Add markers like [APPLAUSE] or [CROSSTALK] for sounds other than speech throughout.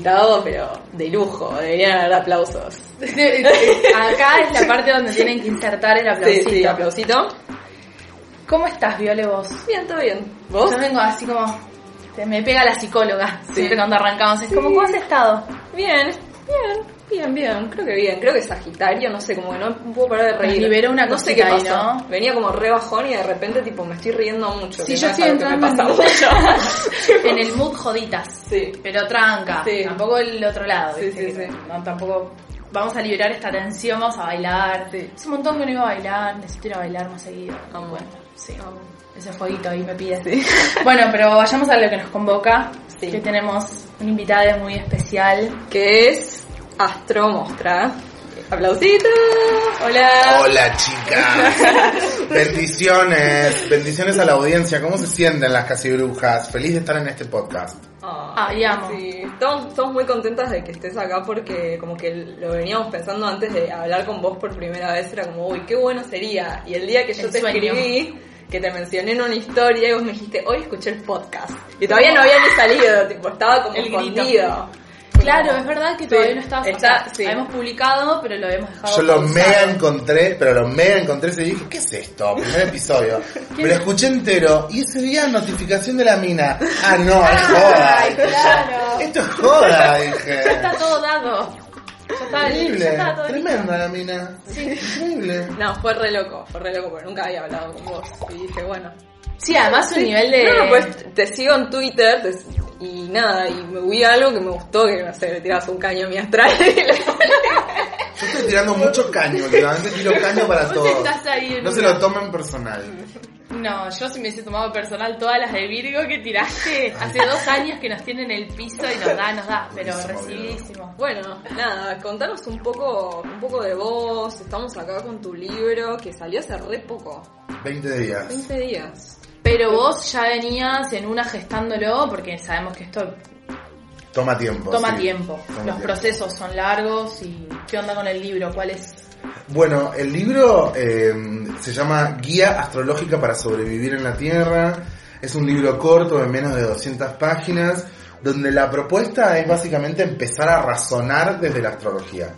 invitado, pero de lujo, deberían haber aplausos. Acá es la parte donde tienen que insertar el Sí, aplausito. sí, aplausito. ¿Cómo estás, Viole, vos? Bien, todo bien. ¿Vos? Yo vengo así como... me pega la psicóloga Sí. siempre cuando arrancamos. Es Sí. como, ¿cómo has estado? Bien, bien, bien, bien. Creo que bien. Creo que Sagitario, no sé, como que no puedo parar de reír. liberó una No sé qué ahí, pasó. ¿no? Venía como re bajón y de repente tipo me estoy riendo mucho. Sí, yo estoy entrando pasa en- mucho. [LAUGHS] [LAUGHS] en el mood joditas. Sí. Pero tranca. Sí. Tampoco el otro lado. Sí, sí, sí. No, tampoco... Vamos a liberar esta tensión, vamos a bailar. Sí. Es un montón que no iba a bailar, necesito ir a bailar más seguido. Amo. Bueno, sí. Amo. Ese fueguito ahí me pide. [LAUGHS] Bueno, pero vayamos a lo que nos convoca. Sí. Que tenemos una invitada muy especial. Que es Astro Mostra. Aplausito. Hola. Hola chicas, [LAUGHS] bendiciones, bendiciones a la audiencia, ¿cómo se sienten las casi brujas? Feliz de estar en este podcast. Ah, y amo. Sí, estamos, estamos muy contentas de que estés acá porque como que lo veníamos pensando antes de hablar con vos por primera vez, era como, uy, qué bueno sería. Y el día que yo El te sueño. escribí, que te mencioné en una historia y vos me dijiste, hoy escuché el podcast. Y todavía no había ni salido, tipo, estaba como El grito. Claro, es verdad que Sí, todavía no estaba. o está- sea, sí. la hemos publicado, pero lo habíamos dejado. Yo lo pausado. mega encontré, pero lo mega encontré y dije, ¿qué es esto? Primer episodio. [LAUGHS] Me lo escuché entero y ese día notificación de la mina. Ah, no, [LAUGHS] es joda. Ay, claro. Esto es joda, Ya dije. está todo dado. Ya Increíble, ya tremenda la mina. Increíble. No, fue re loco, fue re loco porque nunca había hablado con vos. Y dije, bueno. Sí, además un nivel de. No, no, pues te sigo en Twitter te- y nada, y me vi algo que me gustó, que no sé, le tirabas un caño a mi astral. [LAUGHS] Yo estoy tirando mucho caño, últimamente tiro caño para Vos todos. estás ahí en No se lo tomen personal. No, yo si me hubiese tomado personal todas las de Virgo que tiraste hace dos años que nos tienen el piso y nos da, nos da, pero recibidísimo. Bueno, nada, contanos un poco, un poco de vos. Estamos acá con tu libro que salió hace re poco, 20 días. 20 días. Pero vos ya venías en una gestándolo porque sabemos que esto Toma tiempo. toma sí. tiempo. Toma Los tiempo. procesos son largos y ¿qué onda con el libro? ¿Cuál es? Bueno, el libro eh, se llama Guía Astrológica para Sobrevivir en la Tierra. Es un libro corto de menos de 200 páginas, donde la propuesta es básicamente empezar a razonar desde la astrología.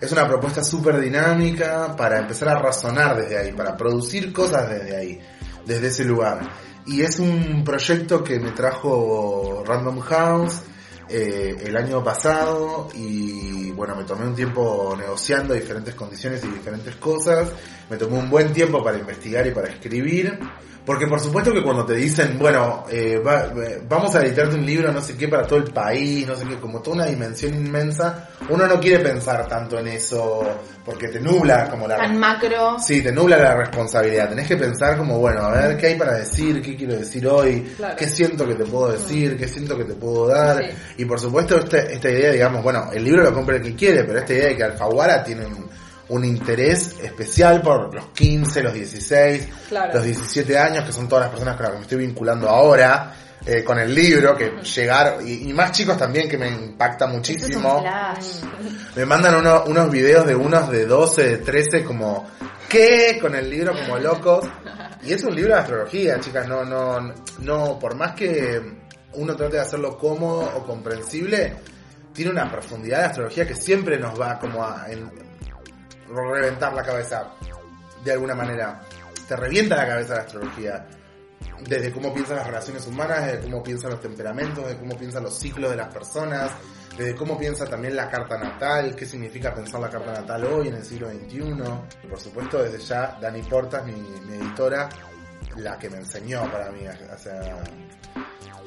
Es una propuesta súper dinámica para empezar a razonar desde ahí, para producir cosas desde ahí, desde ese lugar. Y es un proyecto que me trajo Random House eh, el año pasado y bueno, me tomé un tiempo negociando diferentes condiciones y diferentes cosas. Me tomé un buen tiempo para investigar y para escribir. Porque por supuesto que cuando te dicen, bueno, eh, va- eh, vamos a editarte un libro, no sé qué, para todo el país, no sé qué, como toda una dimensión inmensa, uno no quiere pensar tanto en eso porque te nubla como la... Tan macro. Sí, te nubla la responsabilidad. Tenés que pensar como, bueno, a ver qué hay para decir, qué quiero decir hoy, Claro. qué siento que te puedo decir, qué siento que te puedo dar. Sí. Y por supuesto, este- esta idea, digamos, bueno, el libro lo compra el que quiere, pero esta idea de que Alfaguara tiene un, un interés especial por los 15, los 16, Claro. los 17 años, que son todas las personas con las que me estoy vinculando ahora. eh, con el libro, que llegar, y, y más chicos también que me impacta es muchísimo. flash. [LAUGHS] Me mandan uno- unos videos de unos de 12, de 13, como, ¿qué? Con el libro como locos. Y es un libro de astrología, chicas, no, no, no, por más que uno trate de hacerlo cómodo o comprensible, tiene una profundidad de astrología que siempre nos va como a en- reventar la cabeza, de alguna manera. Te revienta la cabeza la astrología. Desde cómo piensan las relaciones humanas, desde cómo piensan los temperamentos, desde cómo piensan los ciclos de las personas, desde cómo piensa también la carta natal, qué significa pensar la carta natal hoy en el siglo XXI. Por supuesto, desde ya, Dani Portas, mi, mi editora, la que me enseñó para mí, o sea,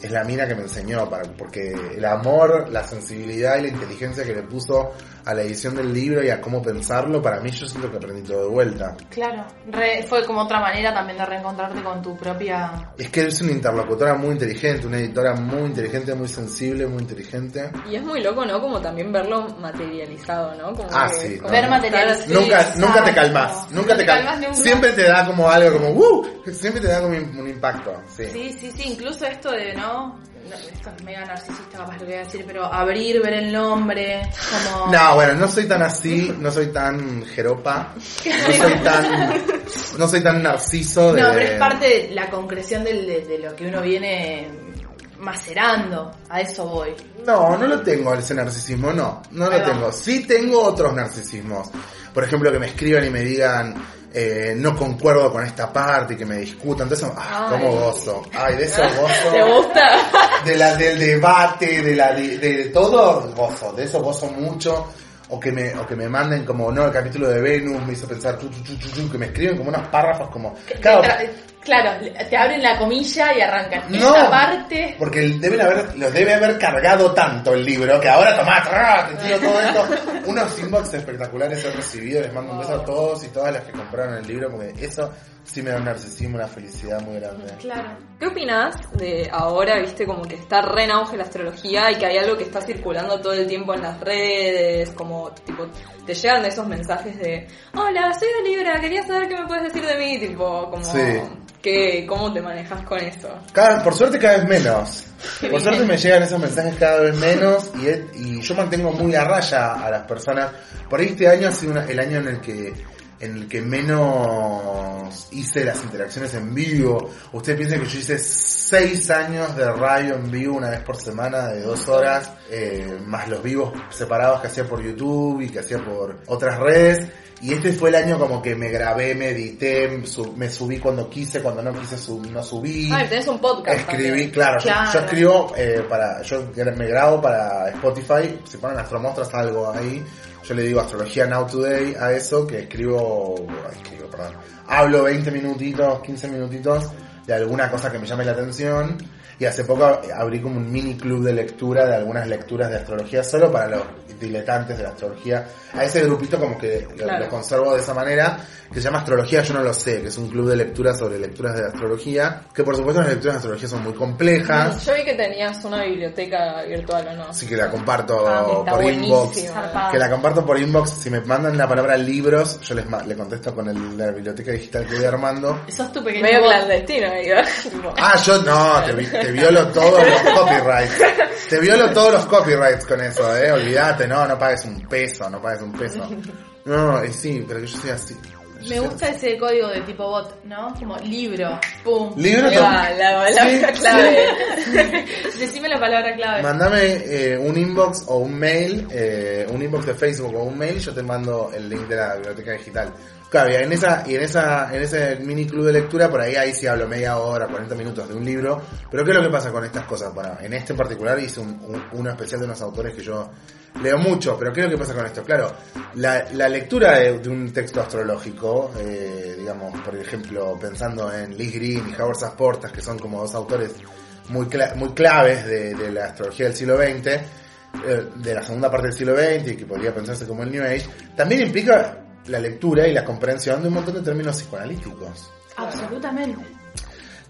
es la mina que me enseñó, para, porque el amor, la sensibilidad y la inteligencia que le puso a la edición del libro y a cómo pensarlo, para mí yo siento que aprendí todo de vuelta. Claro. Re- fue como otra manera también de reencontrarte con tu propia. Es que es una interlocutora muy inteligente, una editora muy inteligente, muy sensible, muy inteligente. Y es muy loco, ¿no? Como también verlo materializado, ¿no? Como Ah, que- sí, como Ver no. materializado. nunca, nunca te calmas, nunca No te te calmas. calmas nunca. Siempre te da como algo como, ¡uh! Siempre te da como un impacto, sí. Sí, sí, sí, incluso esto de, ¿no? No, Esto es mega narcisista capaz lo que voy a decir, pero abrir, ver el nombre, como... No, bueno, no soy tan así, no soy tan jeropa, no soy tan, no soy tan narciso de... No, pero es parte de la concreción de, de lo que uno viene macerando. A eso voy. No, no lo tengo ese narcisismo, no, no Ahí lo va. tengo. Sí tengo otros narcisismos. Por ejemplo, que me escriban y me digan, eh, no concuerdo con esta parte y que me discutan. Entonces, ah, Ay. cómo gozo. Ay, de eso gozo. ¿Te gusta? de la, del debate, de la de, de todo, gozo, de eso gozo mucho. O que, me, o que me manden como, no, el capítulo de Venus me hizo pensar, chu, chu, chu, que me escriben como unos párrafos como... Claro, Claro, te abren la comilla y arrancan. No. Esta parte. porque deben haber, los debe haber cargado tanto el libro que ahora tomá, trá, te tiro todo esto. [LAUGHS] Unos inbox espectaculares he recibido, les mando un beso a todos y todas las que compraron el libro, porque eso sí me da un narcisismo, una felicidad muy grande. Claro. ¿Qué opinas de ahora, viste, como que está re en auge la astrología y que hay algo que está circulando todo el tiempo en las redes, como, tipo, te llegan esos mensajes de, hola, soy de Libra, quería saber qué me puedes decir de mí, tipo, como, Sí. ¿Qué, ¿cómo te manejas con eso? Cada, por suerte cada vez menos. Por suerte me llegan esos mensajes cada vez menos y, es- y yo mantengo muy a raya a las personas. Por ahí este año ha sido una- el año en el que en el que menos hice las interacciones en vivo. Ustedes piensan que yo hice seis años de radio en vivo una vez por semana de dos horas, eh, más los vivos separados que hacía por YouTube y que hacía por otras redes. Y este fue el año como que me grabé, me edité, me subí cuando quise, cuando no quise sub- no subí. Ah, tenés un podcast. Escribí, claro, yo-. Yo, escribo eh, para, yo me grabo para Spotify, si ponen Astromostras algo ahí, yo le digo Astrología Now Today a eso, que escribo, escribo, perdón, hablo 20 minutitos, 15 minutitos de alguna cosa que me llame la atención, y hace poco abrí como un mini club de lectura de algunas lecturas de astrología solo para los diletantes de la astrología. A ese grupito como que lo, Claro. lo conservo de esa manera, que se llama Astrología Yo No Lo Sé, que es un club de lectura sobre lecturas de astrología, que por supuesto las lecturas de astrología son muy complejas, Yo vi que tenías una biblioteca virtual, ¿o no? así que la comparto Ah, por inbox. Que la comparto por inbox, si me mandan la palabra libros, yo les le contesto con el- la biblioteca digital que voy armando. Sos tu pequeño Medio clandestino, digo. Ah, yo no, te, vi- te violo todos los [LAUGHS] copyrights. Te violo todos los copyrights con eso, eh. Olvídate, no, no pagues un peso, no pagues un peso. [LAUGHS] No, y sí, pero que yo soy así. Me gusta ese código de tipo bot, ¿no? Como libro, pum. Libro la, la Sí, clave. [LAUGHS] Decime la palabra clave. Mándame eh, un inbox o un mail, eh, un inbox de Facebook o un mail, yo te mando el link de la biblioteca digital. Claro, en esa, y en esa, en ese mini club de lectura, por ahí ahí sí hablo media hora, 40 minutos de un libro. Pero ¿qué es lo que pasa con estas cosas? Bueno, en este en particular hice un, un- uno especial de unos autores que yo leo mucho, pero ¿qué es lo que pasa con esto? Claro, la, lectura de, un texto astrológico, eh, digamos, por ejemplo, pensando en Liz Green y Howard Sasportas, que son como dos autores muy, cla- muy claves de, de la astrología del siglo XX, eh, de la segunda parte del siglo XX y que podría pensarse como el New Age, también implica la lectura y la comprensión de un montón de términos psicoanalíticos. Absolutamente.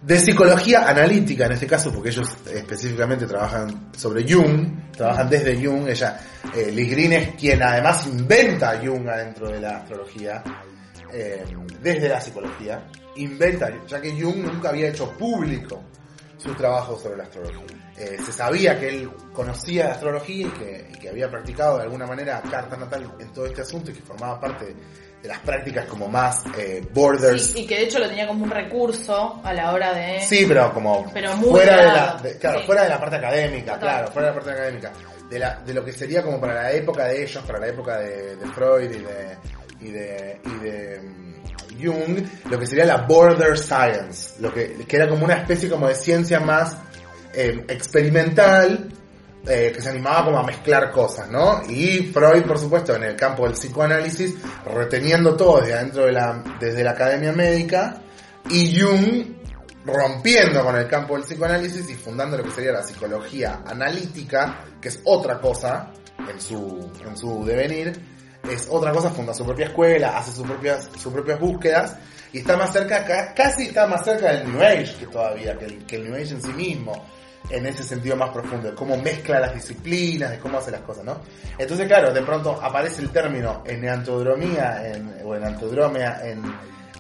De psicología analítica en este caso, porque ellos específicamente trabajan sobre Jung, trabajan desde Jung, ella, eh, Liz Green es quien además inventa a Jung adentro de la astrología, eh, desde la psicología, inventa, ya que Jung nunca había hecho público su trabajo sobre la astrología. Eh, se sabía que él conocía astrología y que, y que había practicado de alguna manera carta natal en todo este asunto y que formaba parte de las prácticas como más eh, borders. Sí, y que de hecho lo tenía como un recurso a la hora de... Sí, pero como Pero fuera de la, claro. de- claro, Sí. fuera de la parte académica, Total. claro, fuera de la parte académica, de la, de lo que sería como para la época de ellos, para la época de, de Freud y de y de y de mm, Jung, lo que sería la border science, lo que, que era como una especie como de ciencia más eh, experimental eh, que se animaba como a mezclar cosas, ¿no? Y Freud, por supuesto, en el campo del psicoanálisis, reteniendo todo desde adentro de la, desde la academia médica, y Jung rompiendo con el campo del psicoanálisis y fundando lo que sería la psicología analítica, que es otra cosa en su, en su devenir, es otra cosa, funda su propia escuela, hace sus propias, sus propias búsquedas, y está más cerca, ca- casi está más cerca del New Age que todavía, que que el New Age en sí mismo, en ese sentido más profundo, de cómo mezcla las disciplinas, de cómo hace las cosas, ¿no? Entonces, claro, de pronto aparece el término eneantodromía, en, o enantodromia en,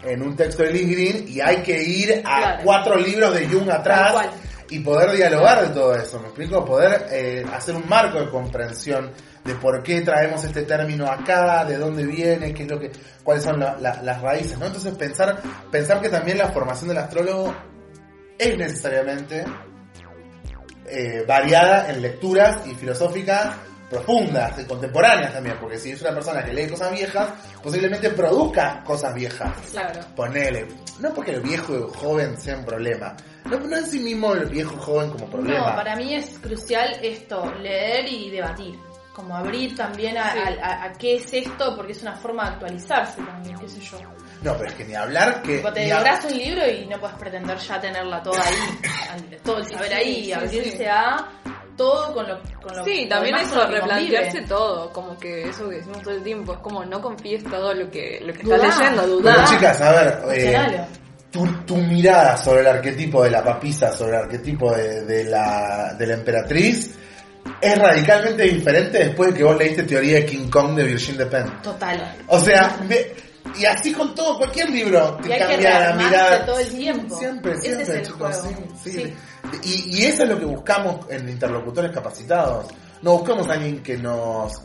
en un texto de Liz Green, y hay que ir a Claro. cuatro libros de Jung atrás y poder dialogar de todo eso, ¿me explico? Poder eh, hacer un marco de comprensión de por qué traemos este término acá, de dónde viene, qué es lo que, cuáles son la- la- las raíces, ¿no? Entonces pensar, pensar que también la formación del astrólogo es necesariamente eh, variada en lecturas y filosóficas profundas y contemporáneas también, porque si es una persona que lee cosas viejas, posiblemente produzca cosas viejas. Claro. Ponele, no porque el viejo y el joven sea un problema, no, no en sí mismo el viejo y joven como problema. No, para mí es crucial esto, leer y debatir. Como abrir también a, Sí. a- a- a qué es esto, porque es una forma de actualizarse también, qué sé yo. No, pero es que ni hablar que... Tipo, te devorás un libro y no puedes pretender ya tenerla toda ahí, todo el saber Sí, ahí, sí, abrirse sí. a todo con lo, con lo Sí, también eso, replantearse convive. todo, como que eso que decimos todo el tiempo, es como no confíes todo lo que, lo que Dudá. estás leyendo, Pero dudar. chicas, a ver, eh, tu, tu mirada sobre el arquetipo de la papisa, sobre el arquetipo de, de la, de la emperatriz, es radicalmente diferente después de que vos leíste Teoría de King Kong de Virgin Despentes. Total. O sea, me- y así con todo, cualquier libro te cambia la mirada. todo el tiempo. Siempre, Ese siempre, es chicos, sí, sí. Sí. Y, y eso es lo que buscamos en interlocutores capacitados. No buscamos a alguien que nos,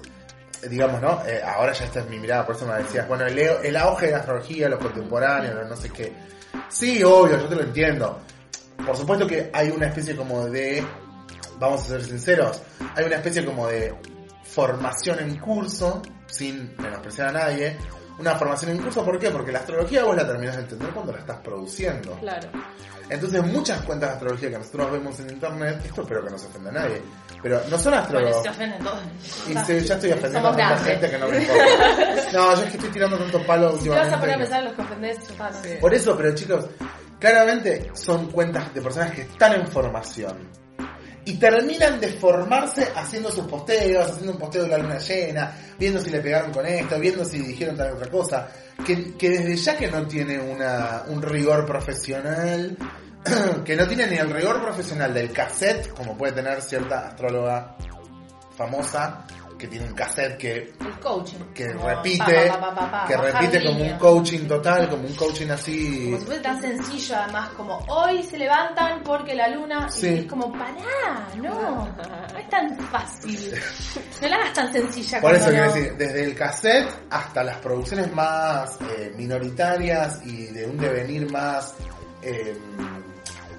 digamos, ¿no? Eh, ahora ya esta es mi mirada, por eso me decías, bueno, el, el auge de la astrología, los contemporáneos, no sé qué. Sí, obvio, yo te lo entiendo. Por supuesto que hay una especie como de, vamos a ser sinceros, hay una especie como de formación en curso, sin menospreciar a nadie, una formación en curso, ¿por qué? Porque la astrología vos la terminás de entender cuando la estás produciendo. Claro. Entonces muchas cuentas de astrología que nosotros vemos en internet, esto espero que no se ofenda a nadie, pero no son Bueno, astrólogos. se ofenden todos. Y se- ya estoy ofendiendo a Somos tanta gente que no me importa. [LAUGHS] No, yo es que estoy tirando tanto palo Si te vas últimamente. a poner a pensar en los que ofendés, sé. Por eso, pero chicos, claramente son cuentas de personas que están en formación. Y terminan de formarse haciendo sus posteos, haciendo un posteo de la luna llena, viendo si le pegaron con esto, viendo si dijeron tal otra cosa. Que, que desde ya que no tiene una, un rigor profesional, [CLEARS THROAT] que no tiene ni el rigor profesional del cassette, como puede tener cierta astróloga famosa, que tiene un cassette que El coaching. que repite, pa, pa, pa, pa, pa, que repite como un coaching total, como un coaching así. Como si fuese tan sencillo, además, como hoy se levantan porque la luna. Sí. Y es como, pará, no. No es tan fácil. No la hagas tan sencilla Por eso quiero decir, desde el cassette hasta las producciones más eh, minoritarias y de un devenir más eh,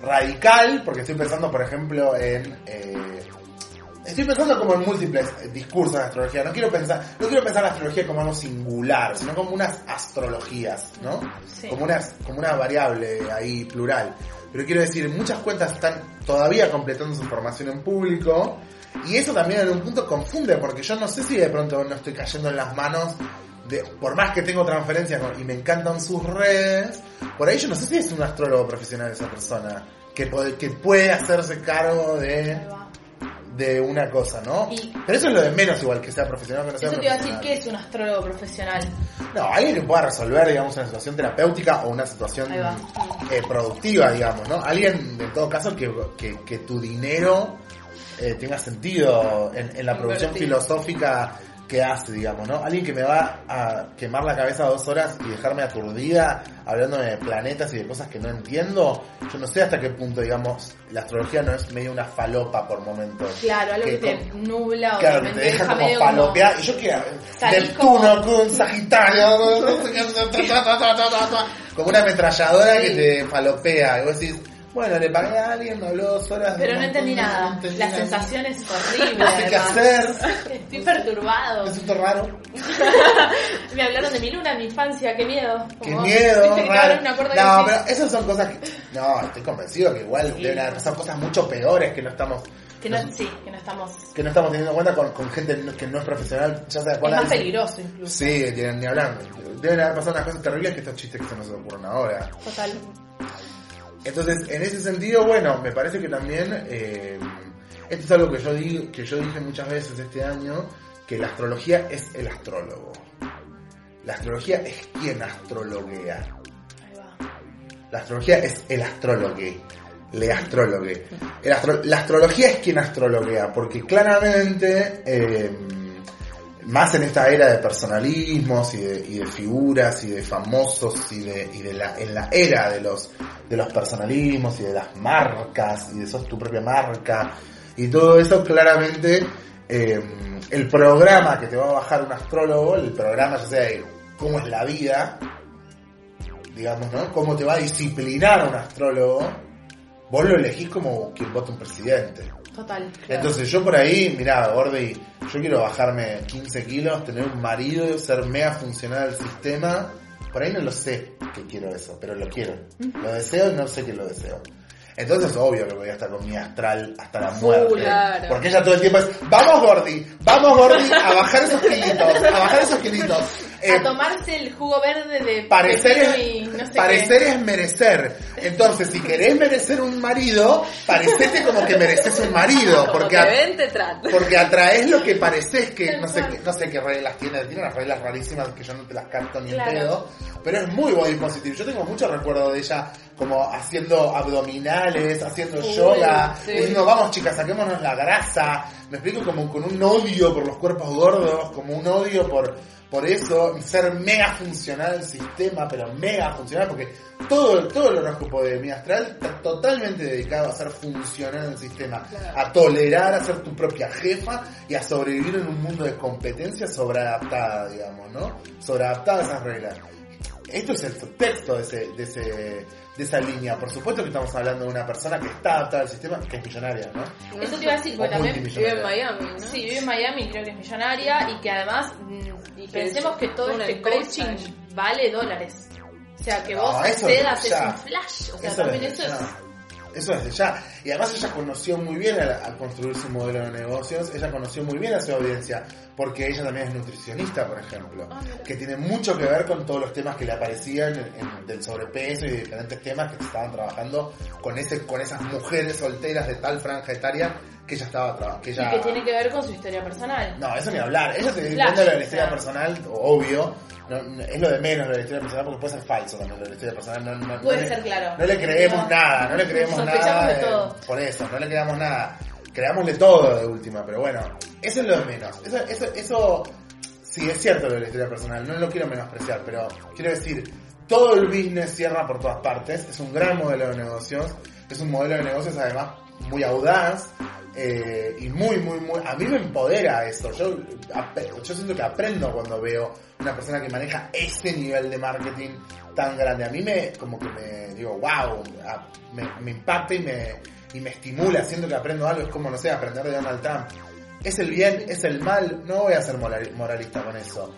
radical, porque estoy pensando, por ejemplo, en... eh, Estoy pensando como en múltiples eh, discursos de astrología. No quiero pensar, no quiero pensar la astrología como algo singular, sino como unas astrologías, ¿no? Sí. Como unas, como una variable ahí plural. Pero quiero decir, muchas cuentas están todavía completando su formación en público. Y eso también en un punto confunde, porque yo no sé si de pronto no estoy cayendo en las manos de, por más que tengo transferencia con- y me encantan sus redes, por ahí yo no sé si es un astrólogo profesional esa persona que puede, que puede hacerse cargo de. De una cosa, ¿no? Y- Pero eso es lo de menos igual, que sea profesional o que no sea Eso te iba a decir. ¿qué es un astrólogo profesional? No, alguien que pueda resolver, digamos, una situación terapéutica o una situación eh, productiva, digamos, ¿no? Alguien, en todo caso, que, que, que tu dinero eh, tenga sentido en, en la producción filosófica que hace, digamos, ¿no? Alguien que me va a quemar la cabeza dos horas y dejarme aturdida hablando de planetas y de cosas que no entiendo, yo no sé hasta qué punto, digamos, la astrología no es medio una falopa por momentos. Claro, algo que, Que te con- nubla o Claro, te que te deja como medio falopear. Y yo quiero Neptuno con Sagitario, [LAUGHS] qué, [LAUGHS] como una ametralladora que te falopea. Y vos decís, bueno, le pagué a alguien, me habló dos horas. Pero no entendí nada. no entendí La nada. sensación es [LAUGHS] horrible. No sé qué hacer. [LAUGHS] Estoy perturbado. Me siento raro. [LAUGHS] Me hablaron de mi luna en mi infancia, qué miedo. Qué miedo, que raro. No, pero esas son cosas que. No, estoy convencido que igual Sí. deben haber pasado cosas mucho peores que no estamos. que no, sí, que no estamos. Que no estamos teniendo en cuenta con, con gente que no es profesional, ya sea Es cuál más es- peligroso incluso. Sí, tienen ni hablar. Deben haber pasado unas cosas terribles que estos chistes que se nos ocurren ahora. Total. Entonces, en ese sentido, bueno, me parece que también, eh, esto es algo que yo, di- que yo dije muchas veces este año, que la astrología es el astrólogo. La astrología es quien astrologuea. La astrología es el astrólogue. Le astro- la astrología es quien astrologuea, porque claramente, eh, más en esta era de personalismos y de, y de figuras y de famosos y de, y de la, en la era de los, de los personalismos y de las marcas y de sos tu propia marca y todo eso claramente eh, el programa que te va a bajar un astrólogo, el programa ya sea de cómo es la vida, digamos, ¿no? Cómo te va a disciplinar un astrólogo, vos lo elegís como quien vota un presidente. Total. Entonces yo por ahí, mirá, Gordy, yo quiero bajarme 15 kilos, tener un marido, ser mega funcional al sistema. Por ahí no lo sé que quiero eso, pero lo quiero. Lo deseo y no sé que lo deseo. Entonces obvio que voy a estar con mi astral hasta la muerte. claro. Porque ella todo el tiempo es, vamos Gordy, vamos Gordy, a bajar esos kilitos, a bajar esos kilitos. Eh, a tomarse el jugo verde de parecer es, y no sé parecer qué. es merecer. Entonces, si querés merecer un marido, parecete como que mereces un marido. Como Porque, te ven, te porque atraes lo que pareces que no sé, qué- no sé qué reglas tiene, tiene unas reglas rarísimas que yo no te las canto ni Claro. en pedo, pero es muy body positive. Yo tengo mucho recuerdo de ella como haciendo abdominales, haciendo Uy, yoga, sí. diciendo vamos chicas, saquémonos la grasa. Me explico como con un odio por los cuerpos gordos, como un odio por por eso, ser mega funcional el sistema, pero mega funcional, porque todo, todo el horóscopo de mi astral está totalmente dedicado a ser funcional el sistema, a tolerar, a ser tu propia jefa y a sobrevivir en un mundo de competencia sobreadaptada, digamos, ¿no? Sobreadaptada a esas reglas. Esto es el subtexto de, ese, de, ese, de esa línea. Por supuesto que estamos hablando de una persona que está adaptada al sistema, que es millonaria, ¿no? Eso te iba a decir, porque también Vive en. Miami, ¿no? Sí, vive en Miami, creo que es millonaria y que además mm, y pensemos que todo este coaching vale dólares. O sea, que No, vos eso accedas ya. es un flash. O sea, Eso también eso es... Eso desde ya. Y además ella conoció muy bien al, al construir su modelo de negocios, ella conoció muy bien a su audiencia, porque ella también es nutricionista, por ejemplo, Ah, que tiene mucho que ver con todos los temas que le aparecían en- en- del sobrepeso y de diferentes temas que se estaban trabajando con ese con esas mujeres solteras de tal franja etaria que ella estaba trabajando. Que ella, que tiene que ver con su historia personal. no, eso ni hablar. Ella se depende de la historia personal, obvio. No, no, es lo de menos lo de la historia personal porque puede ser falso también lo de la historia personal. No, Puede le- ser, claro. No le creemos nada, no le creemos nada. de todo. por eso, no le creamos nada. Creámosle todo de última, pero bueno, eso es lo de menos. Eso, eso, eso sí es cierto lo de la historia personal, no lo quiero menospreciar, pero quiero decir, todo el business cierra por todas partes, es un gran modelo de negocios, es un modelo de negocios además muy audaz, eh, y muy, muy, muy, a mí me empodera eso. Yo, yo siento que aprendo cuando veo una persona que maneja ese nivel de marketing tan grande. A mí me, como que me digo, wow, me, me impacta y me, y me estimula. Siento que aprendo algo, es como, no sé, aprender de Donald Trump. Es el bien, es el mal, no voy a ser moral- moralista con eso.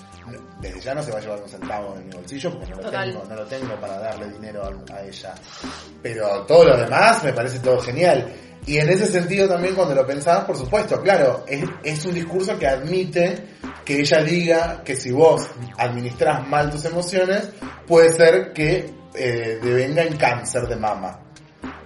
Desde ya no se va a llevar un centavo en mi bolsillo porque no lo Total. tengo, no lo tengo para darle dinero a, a ella. Pero todo lo demás me parece todo genial. Y en ese sentido también cuando lo pensabas, por supuesto, claro, es, es un discurso que admite que ella diga que si vos administras mal tus emociones, puede ser que eh, devenga en cáncer de mama.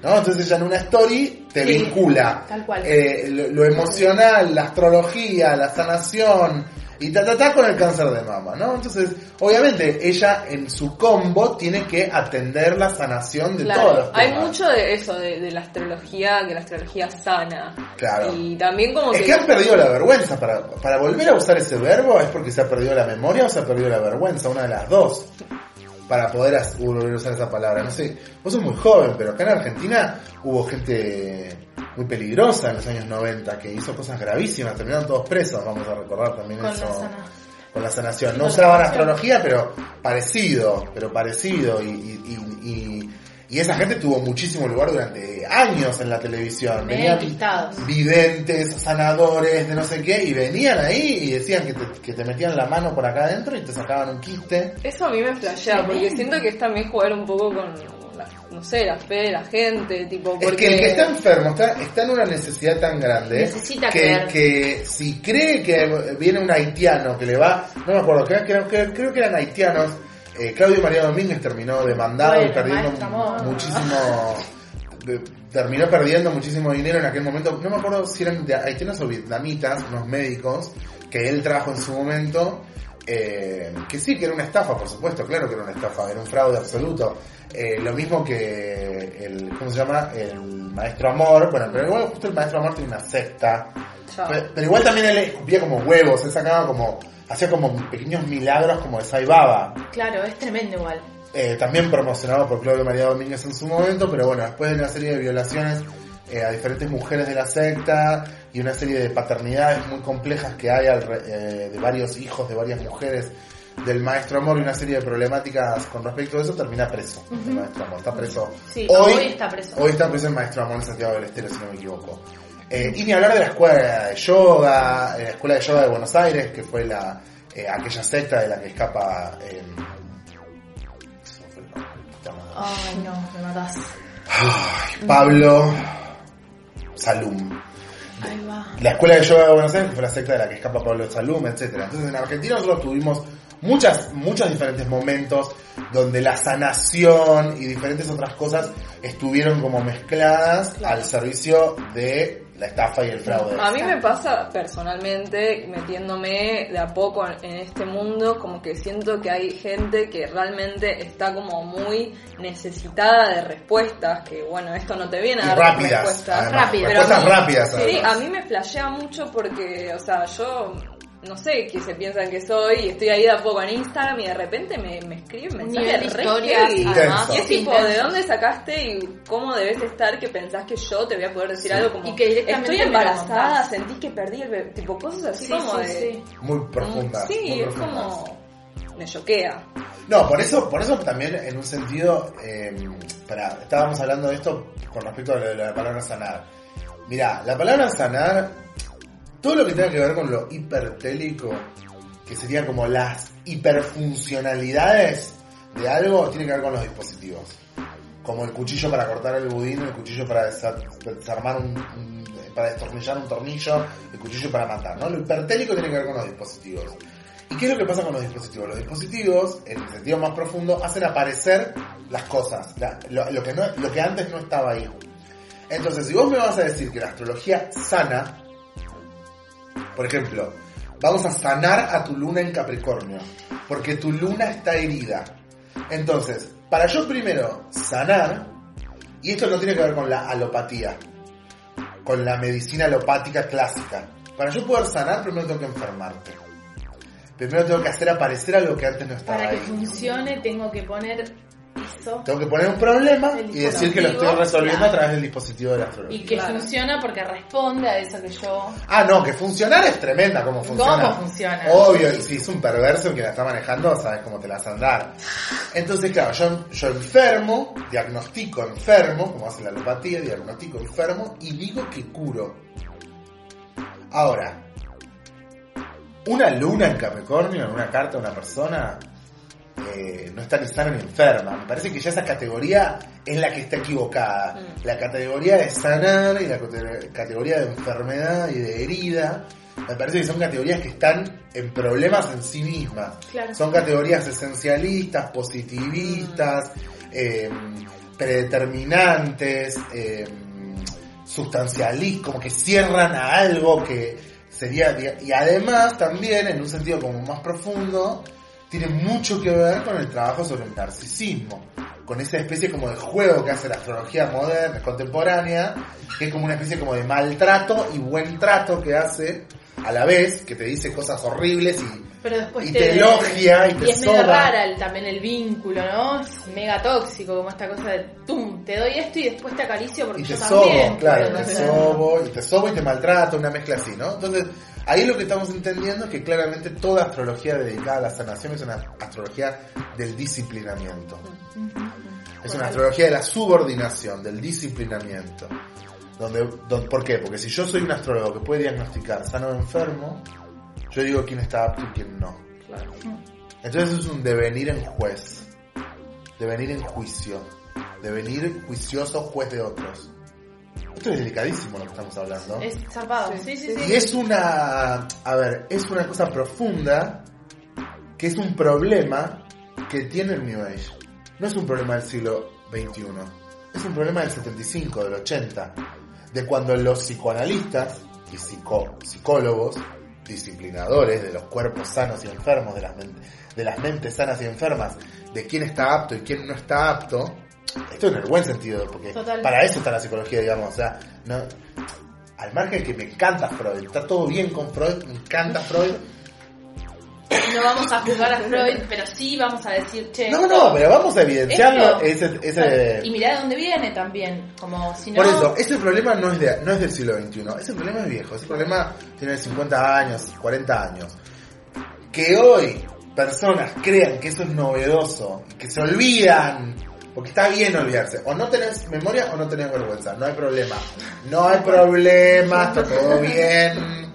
¿No? Entonces ella en una story te Sí, vincula tal cual. eh, lo, lo emocional, la astrología, la sanación y ta ta ta con el cáncer de mama, ¿no? Entonces, obviamente, ella en su combo tiene que atender la sanación de todos Claro, los hay temas. mucho de eso, de, de la astrología, que la astrología sana. Claro. Y también como Es que... que has perdido la vergüenza. Para, para volver a usar ese verbo es porque se ha perdido la memoria o se ha perdido la vergüenza, una de las dos. Para poder a usar esa palabra. No sé, vos sos muy joven, pero acá en Argentina hubo gente muy peligrosa en los años 90 que hizo cosas gravísimas, terminaron todos presos, vamos a recordar también Con eso. la. Con la sanación. No usaban astrología, pero parecido, pero parecido. Y, y, y, y- y esa gente tuvo muchísimo lugar durante años en la televisión. Venían videntes, sanadores, de no sé qué, y venían ahí y decían que te, que te metían la mano por acá adentro y te sacaban un quiste. Eso a mí me flashea, porque siento que es también jugar un poco con, la, no sé, la fe de la gente, tipo, porque... Es que el que está enfermo está, está en una necesidad tan grande Necesita que, creer. que si cree que viene un haitiano que le va, no me acuerdo, creo, creo, creo- creo que eran haitianos, eh, Claudio María Domínguez terminó demandado Bueno, y perdiendo maestro muchísimo, de- terminó perdiendo muchísimo dinero en aquel momento, no me acuerdo si eran de haitianos o vietnamitas, unos médicos, que él trajo en su momento, eh, que sí, que era una estafa, por supuesto, claro que era una estafa, era un fraude absoluto. Eh, lo mismo que el, ¿cómo se llama? El maestro amor, bueno, pero igual justo el maestro amor tiene una secta. Pero, pero igual también él escupía como huevos, él sacaba como, hacía como pequeños milagros como de Sai Baba. Claro, es tremendo igual. Eh, también promocionado por Claudio María Domínguez en su momento, pero bueno, después de una serie de violaciones eh, a diferentes mujeres de la secta y una serie de paternidades muy complejas que hay alre- eh, de varios hijos de varias mujeres del maestro amor y una serie de problemáticas con respecto a eso, termina preso. El maestro amor está preso. Sí, hoy está preso. Hoy está preso el maestro amor en Santiago del Estero, si no me equivoco. Eh, y ni hablar de la escuela de yoga, eh, la escuela de yoga de Buenos Aires, que fue la eh, aquella secta de la que escapa... eh. Ay, no, me matás. Ay, Pablo Salum. Ahí va. La escuela de yoga de Buenos Aires, que fue la secta de la que escapa Pablo Salum, etcétera. Entonces en Argentina nosotros tuvimos muchas, muchos diferentes momentos donde la sanación y diferentes otras cosas estuvieron como mezcladas al servicio de la estafa y el fraude. A mí me pasa personalmente, metiéndome de a poco en este mundo, como que siento que hay gente que realmente está como muy necesitada de respuestas, que bueno, esto no te viene a dar rápidas. respuestas. además, rápidas. Respuestas Pero mí- rápidas. Sí, a mí me flashea mucho porque, o sea, yo no sé qué se piensan que soy y estoy ahí de a poco en Instagram y de repente me, me escriben de mensajes re historias, además. Y es tipo, ¿de dónde sacaste y cómo debes estar que pensás que yo te voy a poder decir Sí. algo como Y que directamente estoy embarazada, sentí que perdí el bebé, tipo cosas así Sí, como sí, de... sí. Muy profundas. Sí, muy es como... Me choquea. No, por eso, por eso también en un sentido, eh, para, estábamos hablando de esto con respecto a lo de la palabra sanar. Mira, la palabra sanar, todo lo que tenga que ver con lo hipertélico, que serían como las hiperfuncionalidades de algo, tiene que ver con los dispositivos. Como el cuchillo para cortar el budín, el cuchillo para desa- desarmar un, un- para destornillar un tornillo, el cuchillo para matar, ¿no? Lo hipertélico tiene que ver con los dispositivos. ¿Y qué es lo que pasa con los dispositivos? Los dispositivos, en el sentido más profundo, hacen aparecer las cosas, la- lo, lo que no, lo que antes no estaba ahí. Entonces, si vos me vas a decir que la astrología sana, por ejemplo, vamos a sanar a tu luna en Capricornio, porque tu luna está herida. Entonces, para yo primero sanar, y esto no tiene que ver con la alopatía, con la medicina alopática clásica, para yo poder sanar primero tengo que enfermarte. Primero tengo que hacer aparecer algo que antes no estaba Para que ahí. funcione tengo que poner Tengo que poner un problema y decir que lo estoy resolviendo claro. a través del dispositivo de la astrología. y que Claro. funciona porque responde a eso que yo... Ah, no, que funcionar es tremenda como funciona. ¿Cómo funciona? Obvio, y si es un perverso el que la está manejando, sabes cómo te la vas a andar. Entonces, claro, yo, yo enfermo, diagnostico enfermo, como hace la alopatía, diagnostico enfermo y digo que curo. Ahora, una luna en Capricornio, en una carta de una persona, eh, no está ni sana ni enferma. Me parece que ya esa categoría es la que está equivocada. Mm. La categoría de sanar y la cate- categoría de enfermedad y de herida, me parece que son categorías que están en problemas en sí mismas. Claro. Son categorías esencialistas, positivistas, eh, predeterminantes, eh, sustancialistas, como que cierran a algo que sería... Y además también, en un sentido como más profundo, tiene mucho que ver con el trabajo sobre el narcisismo, con esa especie como de juego que hace la astrología moderna, contemporánea, que es como una especie como de maltrato y buen trato que hace a la vez, que te dice cosas horribles y Pero después y te elogia y te y es mega rara el- también el vínculo, ¿no? Es mega tóxico, como esta cosa de, tum, te doy esto y después te acaricio porque y te yo sobo, también. claro, te sobo, y te sobo y te maltrato, una mezcla así, ¿no? Entonces, ahí lo que estamos entendiendo es que claramente toda astrología dedicada a la sanación es una astrología del disciplinamiento. Es una astrología de la subordinación, del disciplinamiento. Donde, don- ¿Por qué? Porque si yo soy un astrólogo que puede diagnosticar sano o enfermo, yo digo quién está apto y quién no. Claro. Entonces es un devenir en juez, devenir en juicio, devenir juicioso juez de otros. Esto es delicadísimo lo que estamos hablando. Es zarpado. Sí, sí, sí. Y es una, a ver, es una cosa profunda que es un problema que tiene el New Age. No es un problema del siglo XXI, es un problema del 75, del 80, de cuando los psicoanalistas y psico- psicólogos, disciplinadores de los cuerpos sanos y enfermos, de las, de las mentes sanas y enfermas, de quién está apto y quién no está apto, esto en el buen sentido, porque Total. para eso está la psicología, digamos, o sea, no, al margen que me encanta Freud, está todo bien con Freud, me encanta Freud. No vamos a juzgar a Freud, pero sí vamos a decir, che. No, no, pero vamos a evidenciarlo, ese, ese, Y mirá de dónde viene también. Como si no. Por eso, ese problema no es, de, no es del siglo XXI, ese problema es viejo, ese problema tiene 50 años, 40 años. Que hoy personas crean que eso es novedoso, que se olvidan Porque está bien olvidarse. O no tenés memoria o no tenés vergüenza. No hay problema. No hay problema, está todo bien.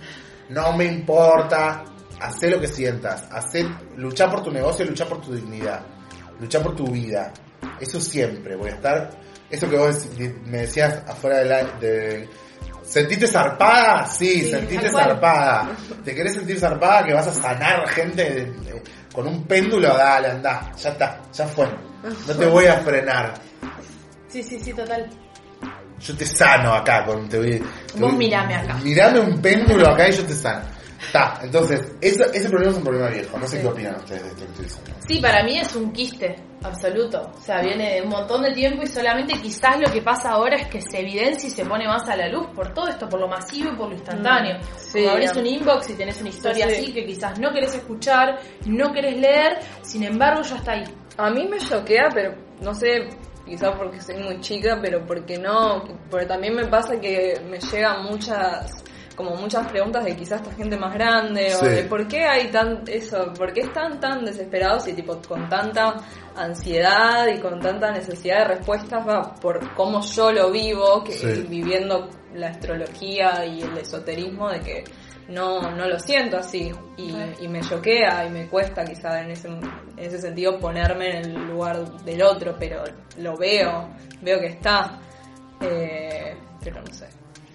No me importa. Hacé lo que sientas. Hacé, lucha por tu negocio, lucha por tu dignidad. Lucha por tu vida. Eso siempre. Voy a estar. Eso que vos me decías afuera de la. De, ¿Sentiste zarpada? Sí, Sí, sentiste zarpada. ¿Te querés sentir zarpada que vas a sanar gente con un péndulo? Dale, anda. Ya está, ya fue. No te voy a frenar. Sí, sí, sí, total. Yo te sano acá con te voy- te Vos mirame acá. Mirame un péndulo acá y yo te sano. Está, entonces, eso- ese problema es un problema viejo. No sé qué opinan ustedes de esto que estoy diciendo. Sí, para mí es un quiste absoluto. O sea, viene de un montón de tiempo y solamente quizás lo que pasa ahora es que se evidencia y se pone más a la luz por todo esto, por lo masivo y por lo instantáneo. Mm, sí, Como abrís am- un inbox y tenés una historia Sí, sí. así que quizás no querés escuchar, no querés leer, sin embargo ya está ahí. A mí me choquea, pero no sé, quizás porque soy muy chica, pero porque no, porque también me pasa que me llegan muchas como muchas preguntas de quizás esta gente más grande Sí. o de por qué hay tan eso, por qué están tan desesperados y tipo con tanta ansiedad y con tanta necesidad de respuestas va por cómo yo lo vivo, que Sí. viviendo la astrología y el esoterismo de que no, no lo siento así y, y me choquea y me cuesta quizá en ese, en ese sentido ponerme en el lugar del otro, pero lo veo, veo que está, eh, pero no sé,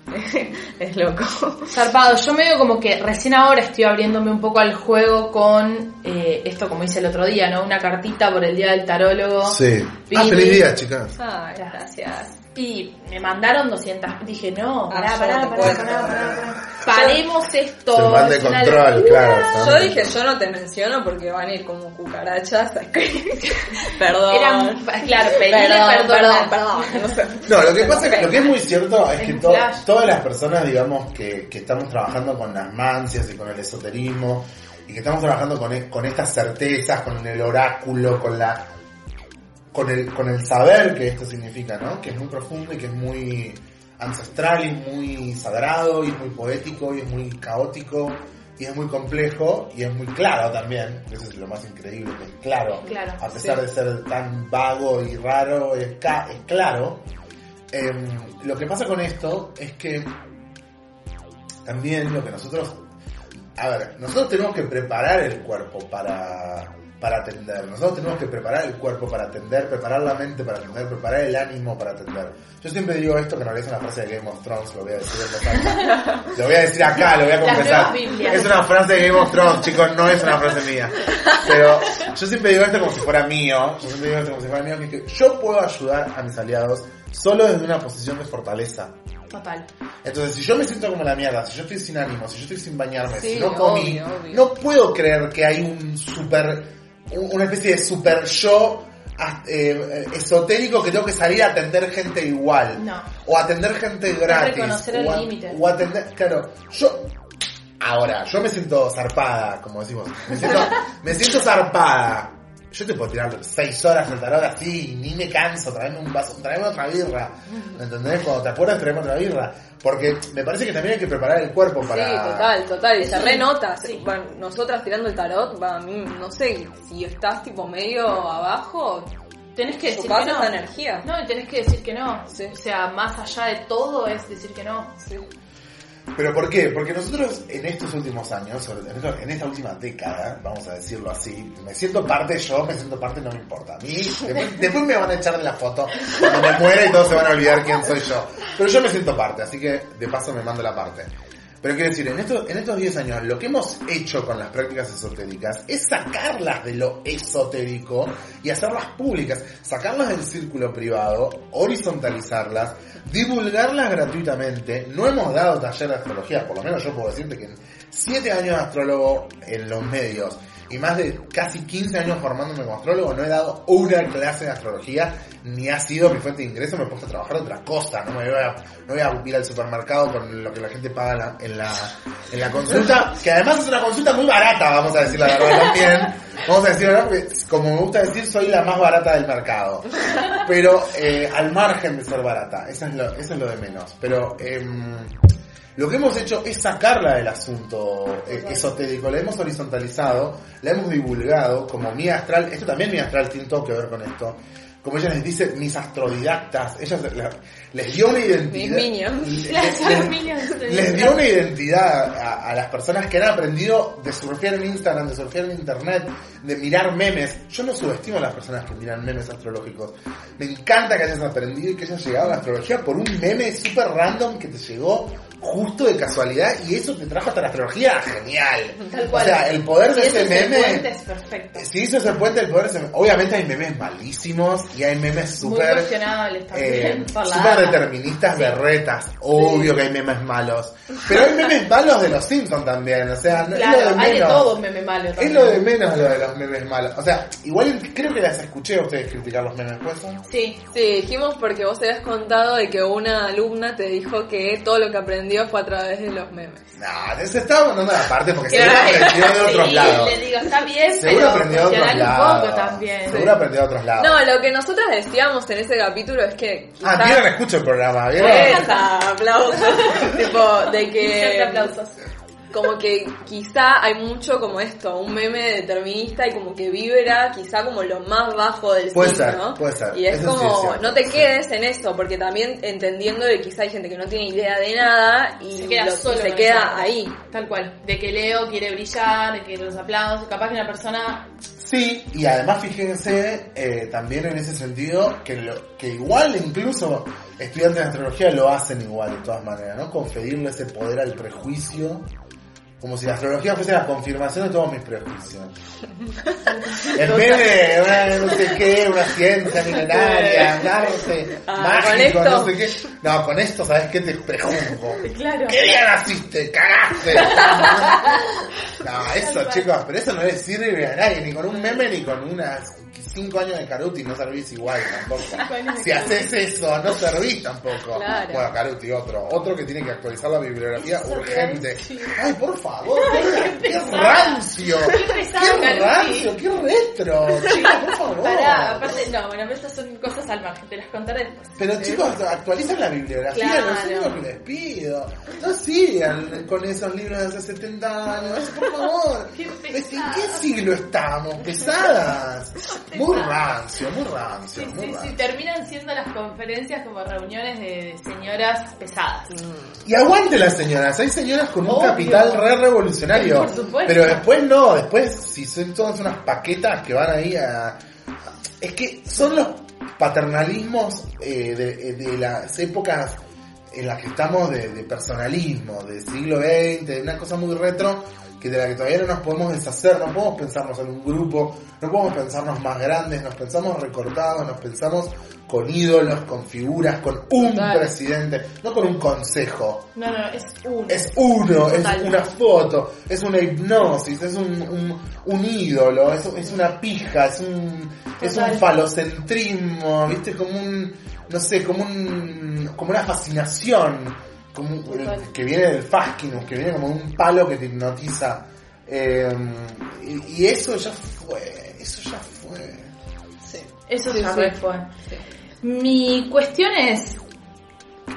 [LAUGHS] es loco. Zarpado, yo medio como que recién ahora estoy abriéndome un poco al juego con eh, esto, como hice el otro día, ¿no? Una cartita por el día del tarólogo. Sí. Ah, feliz día, chicas. Ay, gracias. Y me mandaron 200. Dije, no, pará, Ah, pará, pará. Paremos esto. Se van de es una control, locura. claro. Yo dije, yo no te menciono porque van a ir como cucarachas. [LAUGHS] Perdón. Eran, claro, pedirle perdón, perdón. [LAUGHS] perdón, perdón. No lo que pasa es lo que es muy cierto es que to- todas las personas, digamos, que, que estamos trabajando con las mancias y con el esoterismo y que estamos trabajando con, e- con estas certezas, con el oráculo, con la con el, con el saber que esto significa, ¿no? Que es muy profundo y que es muy ancestral y muy sagrado y es muy poético y es muy caótico y es muy complejo y es muy claro también. Eso es lo más increíble, que es claro. Claro, A pesar sí. de ser tan vago y raro, es, ca- es claro. Em, lo que pasa con esto es que también lo que nosotros... A ver, nosotros tenemos que preparar el cuerpo para, para atender. Nosotros tenemos que preparar el cuerpo para atender, preparar la mente para atender, preparar el ánimo para atender. Yo siempre digo esto, que no es una frase de Game of Thrones, lo voy a decir en voz. Lo voy a decir acá, lo voy a confesar. Es una frase de Game of Thrones, chicos, no es una frase mía. Pero yo siempre digo esto como si fuera mío. Yo siempre digo esto como si fuera mío, que, es que yo puedo ayudar a mis aliados solo desde una posición de fortaleza. Total. Entonces, si yo me siento como la mierda, si yo estoy sin ánimo, si yo estoy sin bañarme, Sí, si no comí, obvio, obvio. no puedo creer que hay un super, una especie de super yo ah, eh, esotérico que tengo que salir a atender gente igual. No. O atender gente gratis. reconocer el o a-. O atender, claro, yo, ahora, yo me siento zarpada, como decimos, me siento, [LAUGHS] me siento zarpada. Yo te puedo tirar seis horas el tarot así, y ni me canso, traerme un vaso, traerme otra birra. ¿Me entendés? Cuando te acuerdas, traerme otra birra. Porque me parece que también hay que preparar el cuerpo para. Sí, total, total. Y se renota. Sí. Bueno, nosotras tirando el tarot, va, a mí, no sé, si estás tipo medio abajo, Tenés que decir que no. energía. No, y tenés que decir que no. Sí. O sea, más allá de todo es decir que no. Sí. ¿Pero por qué? Porque nosotros en estos últimos años, en esta- última década, vamos a decirlo así, me siento parte yo, me siento parte, no me importa. A mí, después me van a echar de la foto cuando me muera y todos se van a olvidar quién soy yo. Pero yo me siento parte, así que de paso me mando la parte. Pero quiero decir, en, estos en estos 10 años, lo que hemos hecho con las prácticas esotéricas es sacarlas de lo esotérico y hacerlas públicas, sacarlas del círculo privado, horizontalizarlas, divulgarlas gratuitamente. No hemos dado taller de astrología, por lo menos yo puedo decirte que en 7 años de astrólogo en los medios y más de casi 15 años formándome como astrólogo, no he dado una clase de astrología, ni ha sido mi fuente de ingreso, me he puesto a trabajar otra cosa, no me voy a, no voy a ir al supermercado con lo que la gente paga en la, en la, consulta, que además es una consulta muy barata, vamos a decir la verdad también, vamos a decir como me gusta decir, soy la más barata del mercado, pero eh, al margen de ser barata, eso es lo, eso es lo de menos, pero... em, lo que hemos hecho es sacarla del asunto eh, esotérico, la hemos horizontalizado, la hemos divulgado como mi astral, esto también mi astral tiene todo que ver con esto, como ella les dice, mis astrodidactas, ella les dio una identidad. Mis minions. [LAUGHS] les- les- les dio una identidad a, a las personas que han aprendido de surfear en Instagram, de surfear en internet, de mirar memes. Yo no subestimo a las personas que miran memes astrológicos. Me encanta que hayas aprendido y que hayas llegado a la astrología por un meme súper random que te llegó justo de casualidad y eso te trajo hasta la astrología. Genial. Tal cual. O sea, el poder de Si ese meme. puente, es perfecto. Si hizo ese puente, el poder de ese meme. Obviamente hay memes malísimos y hay memes súper eh, súper deterministas de retas. Obvio que hay memes malos. Pero hay memes [LAUGHS] malos de los Simpsons también. O sea, no- es lo Claro, de hay de menos. todo un meme malo Es lo de menos lo de los memes malos. O sea, igual creo que las escuché a ustedes criticar los memes, ¿puede ser? Sí, Sí, dijimos porque vos te habías contado de que una alumna te dijo que todo lo que aprendió fue a través de los memes. No, se estaba mandando la parte porque seguro aprendió de otros Sí, lados. le digo, está bien, Seguro pero aprendió de otros cuestionar un lados. poco también. Seguro aprendió de otros lados. No, lo que nosotras decíamos en ese capítulo es que ah, vieron, escucho el programa, ¿vieron? Aplausos. [LAUGHS] tipo, de que aplausos. Como que quizá hay mucho como esto, un meme determinista y como que vibra quizá como lo más bajo del Puede signo, ser, ¿no? puede ser. Y es Eso sí es como, no te sí. quedes en eso, porque también entendiendo de que quizá hay gente que no tiene idea de nada y Se queda lo- solo se queda ahí. Tal cual. De que Leo quiere brillar, de que los aplausos. Capaz que una persona. Sí, y además fíjense eh, también en ese sentido que, lo, que igual incluso estudiantes de astrología lo hacen igual de todas maneras, ¿no? Conferirle ese poder al prejuicio, como si la astrología fuese la confirmación de todos mis prejuicios. [LAUGHS] en vez de una, no sé qué, una ciencia milenaria, [LAUGHS] un arte Ah, mágico, no sé qué. No, con esto, ¿sabes qué? Te prejuzgo. Claro. ¿Qué día naciste? ¡Cagaste! [LAUGHS] no, eso, chicos, pero eso no le sirve a nadie, ni con un meme, ni con unas 5 años de Caruti, no servís igual tampoco. [LAUGHS] Si haces eso, no servís tampoco. Claro. Bueno, Caruti, otro. Otro que tiene que actualizar la bibliografía Eso urgente. Ay, por favor, qué, qué rancio. Qué pesado, Qué rancio, qué retro. Chicos, por favor. Pará, aparte, no, bueno, estas son cosas al margen, te las contaré después. Pero chicos, actualicen la bibliografía, Claro. no lo que les pido. No sigan con esos libros de hace 70 años, por favor. ¿En qué siglo estamos? Pesadas. Muy rancio, muy rancio, Sí, muy sí, sí, rancio. terminan siendo las conferencias como reuniones de, de señoras pesadas. Y aguante las señoras, hay señoras con un Obvio. capital re revolucionario. Por supuesto. Pero después no, después si son todas unas paquetas que van ahí a... Es que son los paternalismos eh, de, de las épocas en las que estamos de, de personalismo, del siglo XX, de una cosa muy retro, que de la que todavía no nos podemos deshacer, no podemos pensarnos en un grupo, no podemos pensarnos más grandes, nos pensamos recortados, nos pensamos con ídolos, con figuras, con un Total. presidente, no con un consejo. No, no, es uno. Es uno, Total. es una foto, es una hipnosis, es un, un, un ídolo, es, es una pija, es un, es un falocentrismo, viste, como un, no sé, como un, como una fascinación, como un- Total. que viene del fascinus, que viene como un palo que te hipnotiza. Eh, y, y eso ya fue, eso ya fue. Sí. Eso Sí, ya sí. fue. Mi cuestión es,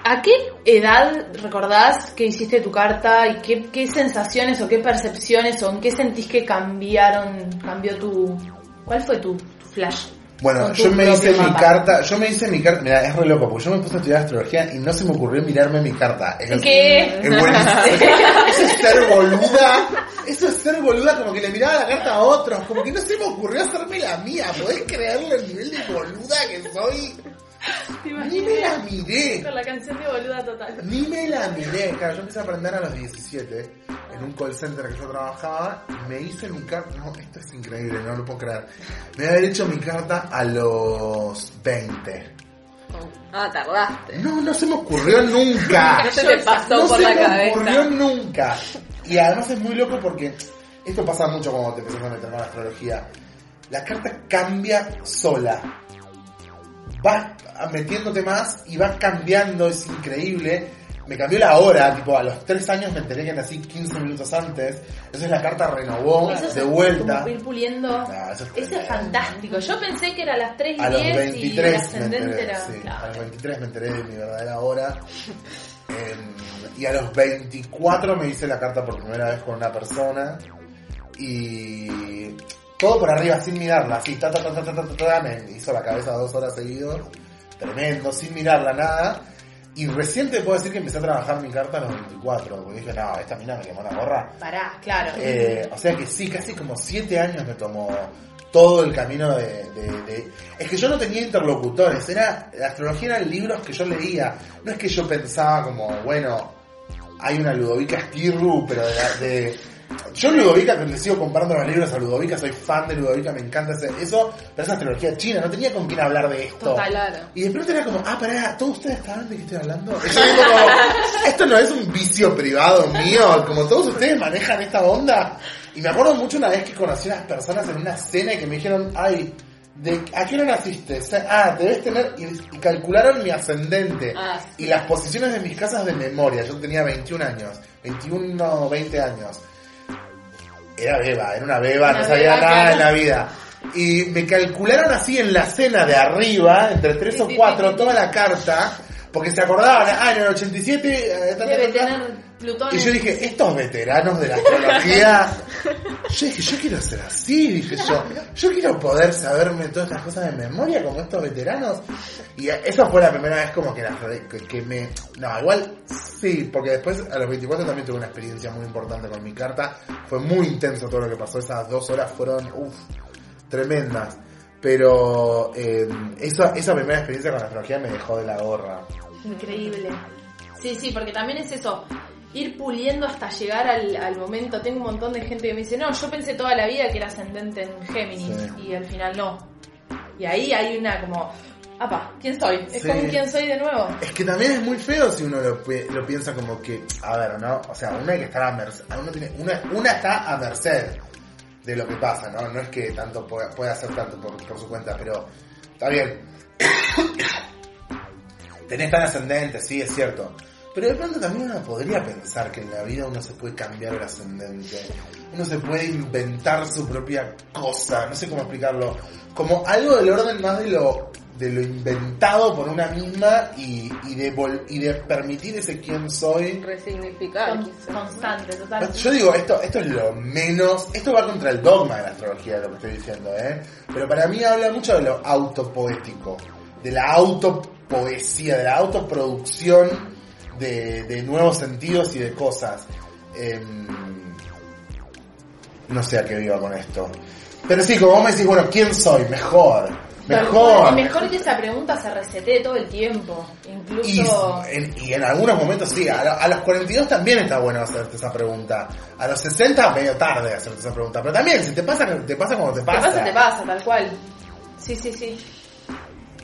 ¿a qué edad recordás que hiciste tu carta y qué, qué sensaciones o qué percepciones o en qué sentís que cambiaron, cambió tu... ¿Cuál fue tu, tu flash? Bueno, yo me hice mi carta, yo me hice mi carta, mira, es re loco, porque yo me puse a estudiar astrología y no se me ocurrió mirarme mi carta. Es, ¿Qué? es buenísimo. [LAUGHS] Eso es ser boluda, eso es ser boluda, como que le miraba la carta a otros, como que no se me ocurrió hacerme la mía, ¿podés creerle el nivel de boluda que soy? [LAUGHS] ¿Te Ni me la miré. Con la canción de boluda total. Ni me la miré, claro, yo empecé a aprender a los 17 en un call center que yo trabajaba y me hice mi carta, no, esto es increíble, no lo puedo creer. Me había hecho mi carta a los 20. Ah, tardaste. No, no se me ocurrió nunca. [LAUGHS] No se te pasó no por se la me cabeza. ocurrió nunca. Y además es muy loco porque esto pasa mucho cuando te empiezas a meter con la astrología. La carta cambia sola. Vas metiéndote más y vas cambiando, es increíble. Me cambió la hora, tipo a los 3 años me enteré que nací 15 minutos antes. Entonces la carta renovó de vuelta. Ir puliendo. Ah, eso, es, fantástico. Yo pensé que era a las 3 y a los 23 y el ascendente era... A los 23 me enteré de mi verdadera hora. Em, y a los 24 me hice la carta por primera vez con una persona. Y todo por arriba, sin mirarla, así, ta, ta, ta, ta, ta, me hizo la cabeza dos horas seguidos tremendo, sin mirarla, nada. Y recién te puedo decir que empecé a trabajar mi carta a los 24, porque dije, no, esta mina me quemó la gorra. Pará, claro. Eh, o sea que sí, casi como siete años me tomó todo el camino de, de- de- Es que yo no tenía interlocutores, era la astrología eran libros que yo leía. No es que yo pensaba como, bueno, hay una Ludovica Estirru, pero de, la- de- Yo Ludovica, que le sigo comprando los libros a Ludovica, soy fan de Ludovica, me encanta ese- eso, pero esa astrología china, no tenía con quién hablar de esto. Total. Claro. Y de pronto era como, ah, pará, ¿todos ustedes saben de qué estoy hablando? Y yo digo como, esto no es un vicio privado mío, como todos ustedes manejan esta onda. Y me acuerdo mucho una vez que conocí a unas personas en una cena y que me dijeron, ay, ¿de, ¿a qué hora naciste? Ah, debes tener, y, y calcularon mi ascendente. Ah, sí. Y las posiciones de mis casas de memoria, yo tenía 21 años, 21, 20 años. Era beba, era una beba, Una no sabía beba, nada claro. en la vida. Y me calcularon así en la cena de arriba, entre 3 Sí, o sí, 4, sí, sí. toda la carta, porque se acordaban, ah, en el 87... eh, Debe tener Plutón. Y yo dije, estos veteranos de la astrología, [LAUGHS] yo dije, yo quiero ser así, dije yo, yo quiero poder saberme todas las cosas de memoria como estos veteranos. Y esa fue la primera vez como que, la, que, que me... No, igual sí, porque después a los 24 también tuve una experiencia muy importante con mi carta. Fue muy intenso todo lo que pasó, esas dos horas fueron, uff, tremendas. Pero eh, esa, esa primera experiencia con la astrología me dejó de la gorra. Increíble. Sí, sí, porque también es eso, ir puliendo hasta llegar al, al momento. Tengo un montón de gente que me dice, no, yo pensé toda la vida que era ascendente en Géminis Sí. y al final no. Y ahí hay una como, apa, ¿quién soy? Es Sí. como quién soy de nuevo. Es que también es muy feo si uno lo, lo piensa como que, a ver, ¿no? O sea, uno hay que estar a merced, uno tiene, una, una está a merced de lo que pasa, ¿no? No es que tanto pueda, pueda hacer tanto por, por su cuenta, pero está bien. [COUGHS] Tenés tan ascendente, sí, es cierto. Pero de pronto también uno podría pensar que en la vida uno se puede cambiar el ascendente. Uno se puede inventar su propia cosa, no sé cómo explicarlo. Como algo del orden más de lo, de lo inventado por una misma y, y, de, vol- y de permitir ese quién soy. Resignificar, Con- constante, total. Yo digo, esto, esto es lo menos, esto va contra el dogma de la astrología, lo que estoy diciendo, ¿eh? Pero para mí habla mucho de lo autopoético, de la autopoesía, de la autoproducción de, de nuevos sentidos y de cosas. Em, no sé a qué viva con esto. Pero sí, como vos me decís, bueno, ¿quién soy? Mejor. Mejor. mejor que esa pregunta se resetee todo el tiempo. Y Incluso. en, y en algunos momentos sí, a, lo- a los 42 también está bueno hacerte esa pregunta. A los 60 medio tarde hacerte esa pregunta. Pero también, si te pasa, te pasa cuando te Te pasa. pasa, te pasa, tal cual. Sí, sí, sí.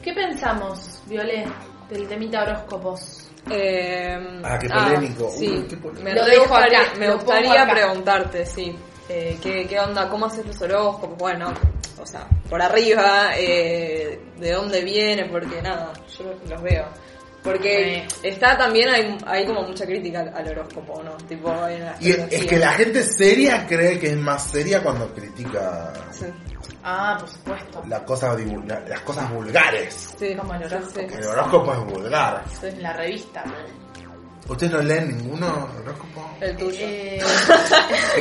¿Qué pensamos, Violet, del temita horóscopos? Eh, Ah, qué polémico. sí, Uy, qué polémico. me, Lo re dejo gustaría, acá, me lo pongo gustaría acá. preguntarte, sí. Eh, ¿qué, ¿Qué onda? ¿Cómo haces los horóscopos? Bueno, o sea, por arriba, eh, ¿de dónde viene? Porque nada, yo los veo. Porque está también, hay, hay como mucha crítica al, al horóscopo, ¿no? Tipo, en la Y es, que la gente seria cree que es más seria cuando critica Sí, Ah, por supuesto. la cosa divu- la- las cosas vulgares. sí, Como el horóscopo. El horóscopo es vulgar. En la revista. ¿Ustedes no leen ninguno horóscopo? El tuyo. Eh,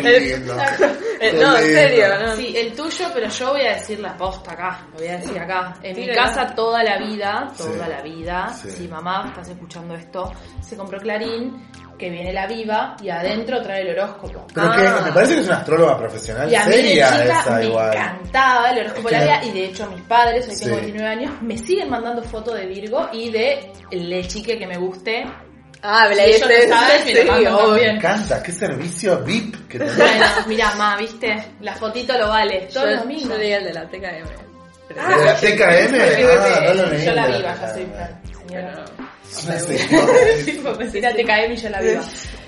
Qué lindo. Eh, Qué no, en serio, ¿no? sí, el tuyo, pero yo voy a decir la posta acá. Lo voy a decir acá. En mi casa toda la vida, toda Sí. la vida, Sí. si mamá estás escuchando esto, se compró Clarín, que viene la viva y adentro trae el horóscopo. Pero Ah. que me parece que es una astróloga profesional Y a mí de seria chica esa me igual. encantaba el horóscopo de la vida y de hecho mis padres, hoy tengo Sí. 29 años, me siguen mandando fotos de Virgo y de el chique que me guste. Ah, la ellos no saben, me lo sí, encanta, qué servicio VIP que tenés. Bueno, mira, ma, viste, la fotito lo vale, todos Yo, los domingos. yo leí el de la TKM. Ah, ¿De la TKM? Ah, no lo. Yo la viva, ya soy una señora. Sí, sí, [LAUGHS] sí, Mira, te cae Millón la Viva.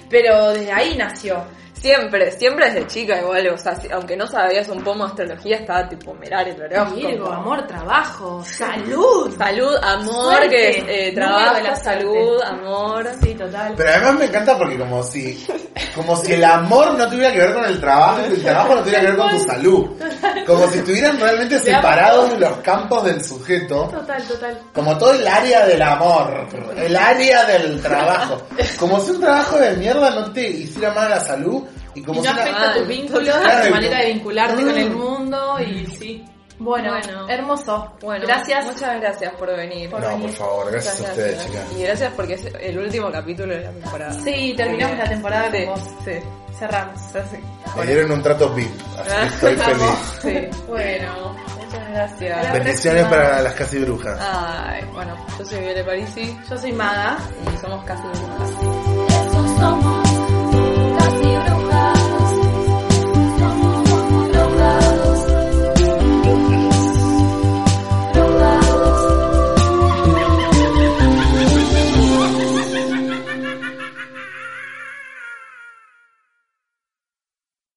Pero desde ahí nació. Siempre, siempre desde chica igual, o sea, si- aunque no sabías un poco de astrología, estaba tipo mirar el horóscopo. Virgo, amor, trabajo, salud. Salud, amor, Suerte. que eh, Número de trabajo, la salud, amor. Sí, total. Pero además me encanta porque como si, como si el amor no tuviera que ver con el trabajo y el trabajo no tuviera que ver con tu salud. Como si estuvieran realmente separados los campos del sujeto. Total, total. Como todo el área del amor, el área del trabajo. [LAUGHS] Como si un trabajo de mierda no te hiciera mal a la salud y no afecta tus vínculos, a Claro. tu manera de vincularte Mm. con el mundo y sí. Bueno, Bueno. hermoso. Bueno, gracias. Muchas gracias por venir. Por No, venir. por favor, gracias a ustedes, gracias. chicas. Y gracias porque es el último capítulo de la temporada. Sí, terminamos la temporada sí, con vos. Sí, Cerramos. así. Me dieron un trato VIP, así que estoy [LAUGHS] feliz. Sí, bueno, muchas gracias. Bendiciones para las casi brujas. Ay, bueno, yo soy Viole Parisi Yo soy Maga. y somos casi brujas. Somos.